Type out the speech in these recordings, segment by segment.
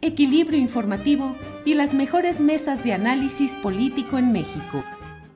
equilibrio informativo y las mejores mesas de análisis político en México.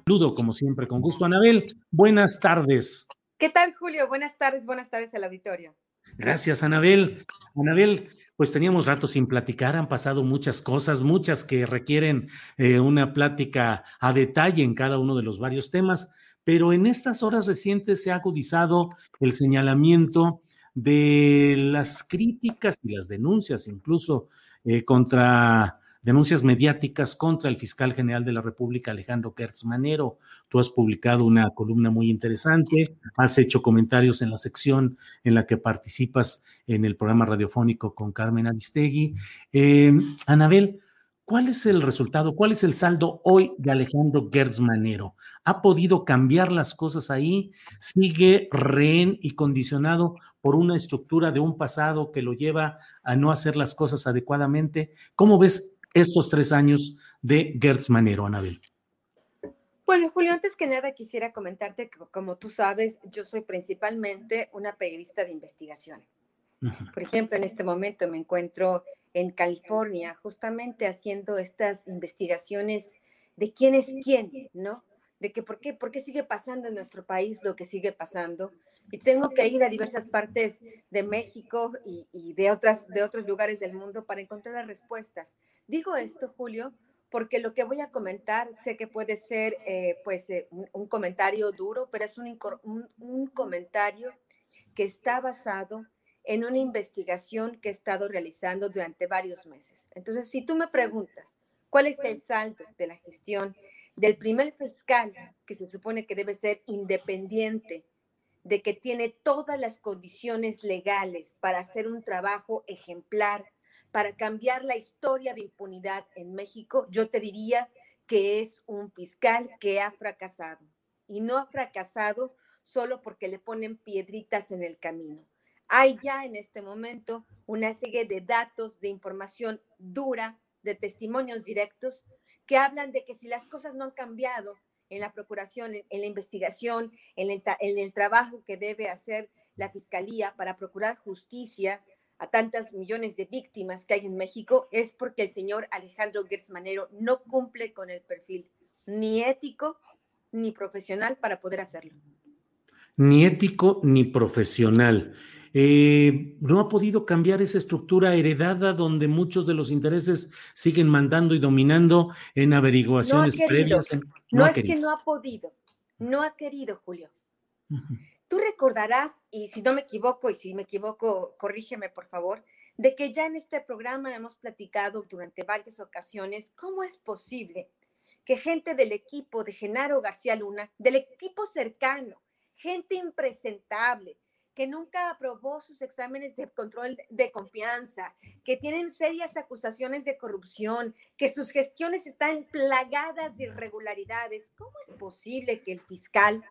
Saludo, como siempre, con gusto. Anabel, buenas tardes. ¿Qué tal, Julio? Buenas tardes, buenas tardes al auditorio. Gracias, Anabel. Anabel, pues teníamos rato sin platicar, han pasado muchas cosas, muchas que requieren eh, una plática a detalle en cada uno de los varios temas, pero en estas horas recientes se ha agudizado el señalamiento de las críticas y las denuncias, incluso eh, contra denuncias mediáticas contra el fiscal general de la República, Alejandro Gertz Manero. Tú has publicado una columna muy interesante, has hecho comentarios en la sección en la que participas en el programa radiofónico con Carmen Aristegui. Eh, Anabel, ¿cuál es el resultado, cuál es el saldo hoy de Alejandro Gertz Manero? ¿Ha podido cambiar las cosas ahí? ¿Sigue rehén y condicionado por una estructura de un pasado que lo lleva a no hacer las cosas adecuadamente? ¿Cómo ves estos tres años de Gertz Manero, Anabel? Bueno, Julio, antes que nada quisiera comentarte que, como tú sabes, yo soy principalmente una periodista de investigación. Por ejemplo, en este momento me encuentro en California justamente haciendo estas investigaciones de quién es quién, ¿no? De que por qué, por qué sigue pasando en nuestro país lo que sigue pasando. Y tengo que ir a diversas partes de México y, y de, otras, de otros lugares del mundo para encontrar las respuestas. Digo esto, Julio, porque lo que voy a comentar sé que puede ser eh, pues eh, un, un, comentario duro, pero es un, un, un, comentario que está basado en una investigación que he estado realizando durante varios meses. Entonces, si tú me preguntas cuál es el saldo de la gestión del primer fiscal que se supone que debe ser independiente, de que tiene todas las condiciones legales para hacer un trabajo ejemplar, para cambiar la historia de impunidad en México, yo te diría que es un fiscal que ha fracasado. Y no ha fracasado solo porque le ponen piedritas en el camino. Hay ya en este momento una serie de datos, de información dura, de testimonios directos que hablan de que si las cosas no han cambiado en la procuración, en, la investigación, en el, en el trabajo que debe hacer la Fiscalía para procurar justicia, a tantas millones de víctimas que hay en México es porque el señor Alejandro Gertz Manero no cumple con el perfil ni ético ni profesional para poder hacerlo. Ni ético ni profesional. Eh, no ha podido cambiar esa estructura heredada donde muchos de los intereses siguen mandando y dominando en averiguaciones no previas. En, no, no es querido. que no ha podido, no ha querido, Julio. Uh -huh. Tú recordarás, y si no me equivoco, y si me equivoco, corrígeme por favor, de que ya en este programa hemos platicado durante varias ocasiones cómo es posible que gente del equipo de Genaro García Luna, del equipo cercano, gente impresentable, que nunca aprobó sus exámenes de control de confianza, que tienen serias acusaciones de corrupción, que sus gestiones están plagadas de irregularidades. ¿Cómo es posible que el fiscal,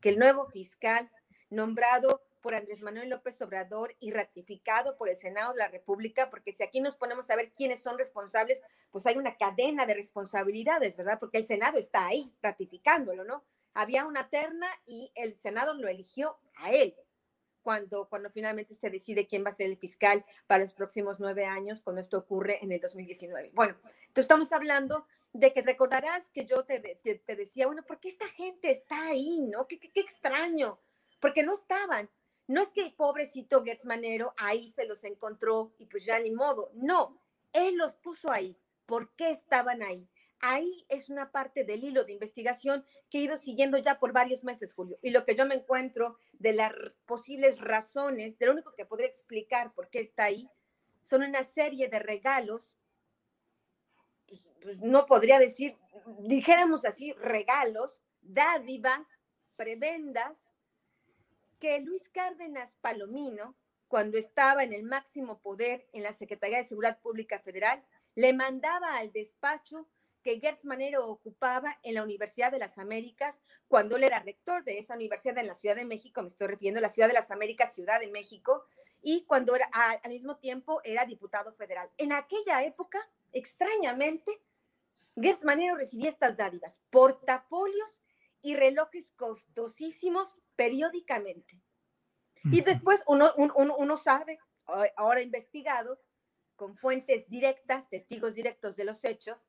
que el nuevo fiscal nombrado por Andrés Manuel López Obrador y ratificado por el Senado de la República, porque si aquí nos ponemos a ver quiénes son responsables, pues hay una cadena de responsabilidades, ¿verdad? Porque el Senado está ahí ratificándolo, ¿no? Había una terna y el Senado lo eligió a él. Cuando, cuando finalmente se decide quién va a ser el fiscal para los próximos nueve años, cuando esto ocurre en el 2019. Bueno, entonces estamos hablando de que recordarás que yo te, te, decía, bueno, ¿por qué esta gente está ahí? ¿No? Qué, qué, qué extraño, porque no estaban. No es que el pobrecito Gertz Manero ahí se los encontró y pues ya ni modo. No, él los puso ahí. ¿Por qué estaban ahí? Ahí es una parte del hilo de investigación que he ido siguiendo ya por varios meses, Julio. Y lo que yo me encuentro de las posibles razones, de lo único que podría explicar por qué está ahí, son una serie de regalos, pues, pues no podría decir, dijéramos así, regalos, dádivas, prebendas, que Luis Cárdenas Palomino, cuando estaba en el máximo poder en la Secretaría de Seguridad Pública Federal, le mandaba al despacho que Gertz Manero ocupaba en la Universidad de las Américas cuando él era rector de esa universidad en la Ciudad de México, me estoy refiriendo a la Ciudad de las Américas, Ciudad de México, y cuando era, al mismo tiempo era diputado federal. En aquella época, extrañamente, Gertz Manero recibía estas dádivas, portafolios y relojes costosísimos periódicamente. Y después uno, uno, sabe, ahora investigado, con fuentes directas, testigos directos de los hechos,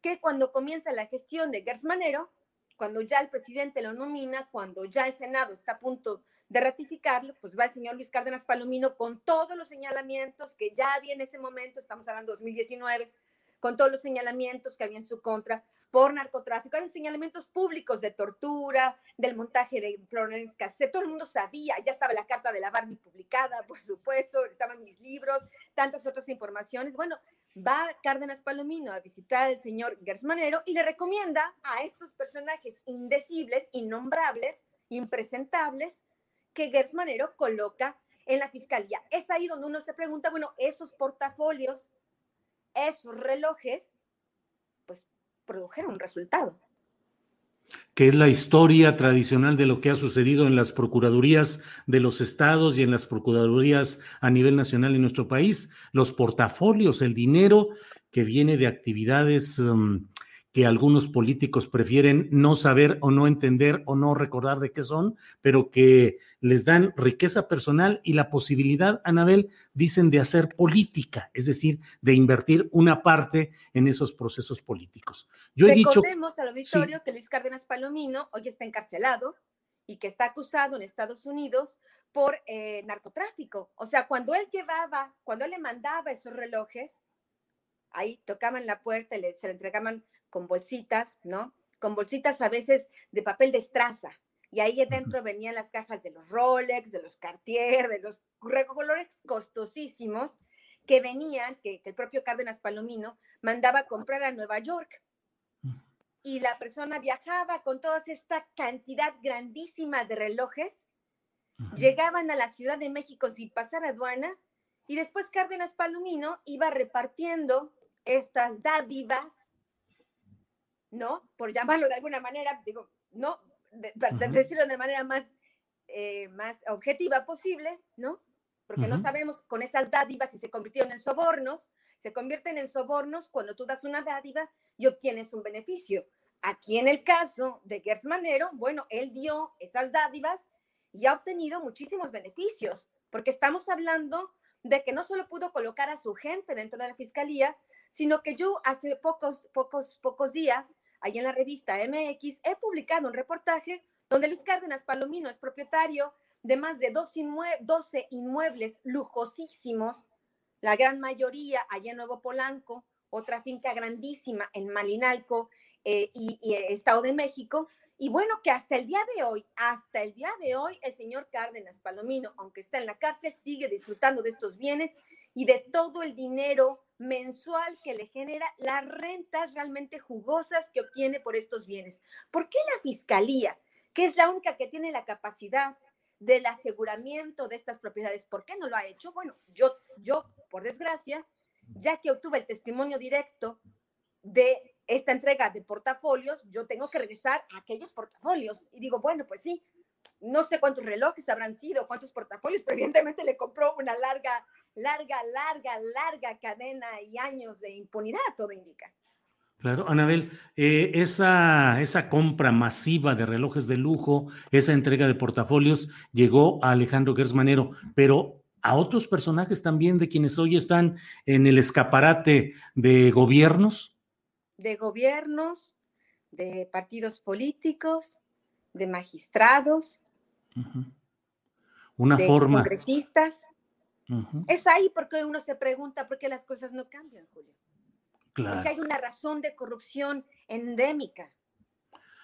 que cuando comienza la gestión de Gertz Manero, cuando ya el presidente lo nomina, cuando ya el Senado está a punto de ratificarlo, pues va el señor Luis Cárdenas Palomino con todos los señalamientos que ya había en ese momento, estamos hablando de 2019, con todos los señalamientos que había en su contra por narcotráfico, eran señalamientos públicos de tortura, del montaje de Florence Cassette, todo el mundo sabía, ya estaba la carta de la Barbie publicada, por supuesto, estaban mis libros, tantas otras informaciones. Bueno, va Cárdenas Palomino a visitar al señor Gersmanero y le recomienda a estos personajes indecibles, innombrables, impresentables, que Gersmanero coloca en la fiscalía. Es ahí donde uno se pregunta, bueno, esos portafolios esos relojes, pues produjeron un resultado. Que es la historia tradicional de lo que ha sucedido en las procuradurías de los estados y en las procuradurías a nivel nacional en nuestro país, los portafolios, el dinero que viene de actividades um, que algunos políticos prefieren no saber o no entender o no recordar de qué son, pero que les dan riqueza personal y la posibilidad, Anabel, dicen de hacer política, es decir, de invertir una parte en esos procesos políticos. Yo he Recordemos al auditorio que Luis Cárdenas Palomino hoy está encarcelado y que está acusado en Estados Unidos por eh, narcotráfico. O sea, cuando él llevaba, cuando él le mandaba esos relojes, ahí tocaban la puerta y se le entregaban con bolsitas, ¿no? Con bolsitas a veces de papel de estraza. Y ahí adentro venían las cajas de los Rolex, de los Cartier, de los colores costosísimos que venían, que, el propio Cárdenas Palomino mandaba a comprar a Nueva York. Y la persona viajaba con toda esta cantidad grandísima de relojes, llegaban a la Ciudad de México sin pasar aduana, y después Cárdenas Palomino iba repartiendo estas dádivas ¿no? Por llamarlo de alguna manera, digo, no, de, decirlo de manera más, eh, más objetiva posible, ¿no? Porque no sabemos con esas dádivas si se convirtieron en sobornos, se convierten en sobornos cuando tú das una dádiva y obtienes un beneficio. Aquí en el caso de Gertz Manero, bueno, él dio esas dádivas y ha obtenido muchísimos beneficios, porque estamos hablando de que no solo pudo colocar a su gente dentro de la fiscalía, sino que yo hace pocos, pocos, pocos días, ahí en la revista MX, he publicado un reportaje donde Luis Cárdenas Palomino es propietario de más de 12 inmuebles lujosísimos, la gran mayoría allá en Nuevo Polanco, otra finca grandísima en Malinalco eh, y, y, Estado de México. Y bueno, que hasta el día de hoy, hasta el día de hoy, el señor Cárdenas Palomino, aunque está en la cárcel, sigue disfrutando de estos bienes y de todo el dinero mensual que le genera las rentas realmente jugosas que obtiene por estos bienes. ¿Por qué la fiscalía, que es la única que tiene la capacidad del aseguramiento de estas propiedades, por qué no lo ha hecho? Bueno, yo, yo, por desgracia, ya que obtuve el testimonio directo de esta entrega de portafolios, yo tengo que regresar a aquellos portafolios. Y digo, bueno, pues sí, no sé cuántos relojes habrán sido, cuántos portafolios, pero evidentemente le compró una larga larga, larga, larga cadena y años de impunidad, todo indica. Claro, Anabel, eh, esa, esa compra masiva de relojes de lujo, esa entrega de portafolios, llegó a Alejandro Gersmanero, pero a otros personajes también de quienes hoy están en el escaparate de gobiernos. De gobiernos, de partidos políticos, de magistrados, una de forma. congresistas. Es ahí porque uno se pregunta por qué las cosas no cambian, Julio. Claro. Porque hay una razón de corrupción endémica,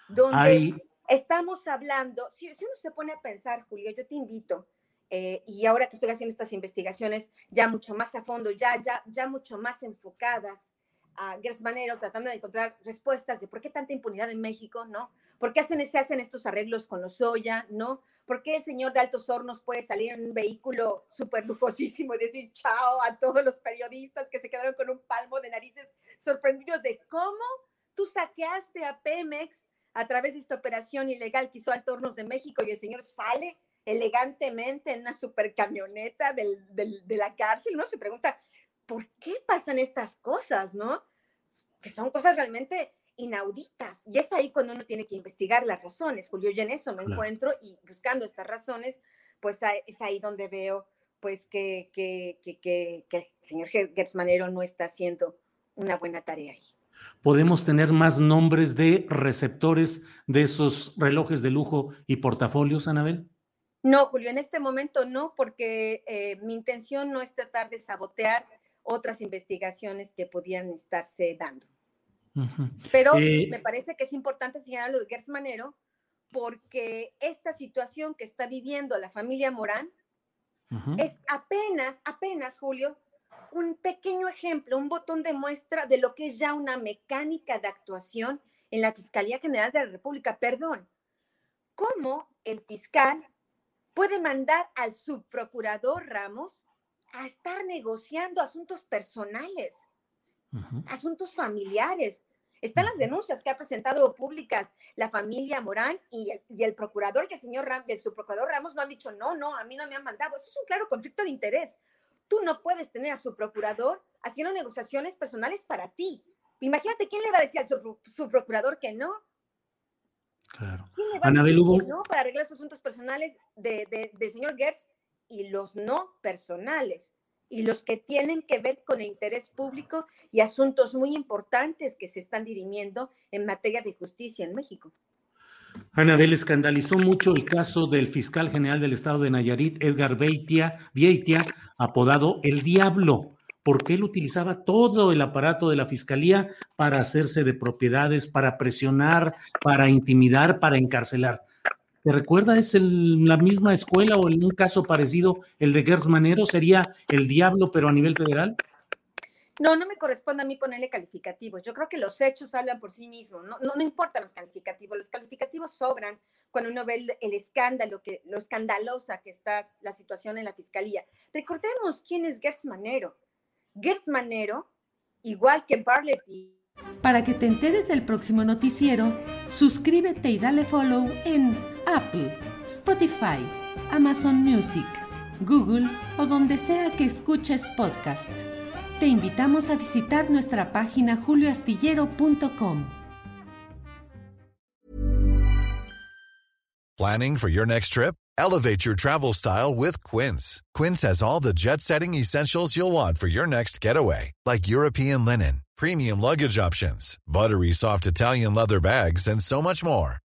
donde estamos hablando, si, si, uno se pone a pensar, Julio, yo te invito, eh, y ahora que estoy haciendo estas investigaciones ya mucho más a fondo, ya, ya, ya mucho más enfocadas a Gersmanero, tratando de encontrar respuestas de por qué tanta impunidad en México, ¿no? ¿Por qué hacen, se hacen estos arreglos con los Soya, ¿no? ¿Por qué el señor de Altos Hornos puede salir en un vehículo súper lujosísimo y decir chao a todos los periodistas que se quedaron con un palmo de narices sorprendidos de cómo tú saqueaste a Pemex a través de esta operación ilegal que hizo Altos Hornos de México y el señor sale elegantemente en una super camioneta del, del, de la cárcel? Uno se pregunta, ¿por qué pasan estas cosas, no? Que son cosas realmente inauditas. Y es ahí cuando uno tiene que investigar las razones, Julio, y en eso me claro. encuentro y buscando estas razones, pues es ahí donde veo pues que, que, que, que, que el señor Gertzmanero no está haciendo una buena tarea ahí. ¿Podemos tener más nombres de receptores de esos relojes de lujo y portafolios, Anabel? No, Julio, en este momento no, porque eh, mi intención no es tratar de sabotear otras investigaciones que podían estarse dando. Uh -huh. Pero eh, me parece que es importante señalar lo de Gertz Manero, porque esta situación que está viviendo la familia Morán uh -huh. es apenas, apenas, Julio, un pequeño ejemplo, un botón de muestra de lo que es ya una mecánica de actuación en la Fiscalía General de la República. Perdón, ¿cómo el fiscal puede mandar al subprocurador Ramos a estar negociando asuntos personales, uh -huh. asuntos familiares. Están las denuncias que ha presentado públicas la familia Morán y el, y el procurador, que el señor Ram, el subprocurador Ramos no han dicho, no, no, a mí no me han mandado. Eso es un claro conflicto de interés. Tú no puedes tener a su procurador haciendo negociaciones personales para ti. Imagínate quién le va a decir al subprocurador que no. Claro. ¿Quién le va Anabel, a decir que no para arreglar sus asuntos personales de, de, del señor Gertz y los no personales y los que tienen que ver con el interés público y asuntos muy importantes que se están dirimiendo en materia de justicia en México. Anabel escandalizó mucho el caso del fiscal general del estado de Nayarit, Edgar Beitia, apodado El Diablo, porque él utilizaba todo el aparato de la fiscalía para hacerse de propiedades, para presionar, para intimidar, para encarcelar. ¿Te recuerda? ¿Es el, la misma escuela o en un caso parecido el de Gers Manero? ¿Sería el diablo, pero a nivel federal? No, no me corresponde a mí ponerle calificativos. Yo creo que los hechos hablan por sí mismos. No, no, no importan los calificativos. Los calificativos sobran cuando uno ve el, el, escándalo, que, lo escandalosa que está la situación en la fiscalía. Recordemos quién es Gers Manero. Gers Manero, igual que Bartlett y para que te enteres del próximo noticiero, suscríbete y dale follow en Apple, Spotify, Amazon Music, Google o donde sea que escuches podcast. Te invitamos a visitar nuestra página julioastillero.com. Planning for your next trip? Elevate your travel style with Quince. Quince has all the jet setting essentials you'll want for your next getaway, like European linen premium luggage options, buttery soft Italian leather bags, and so much more.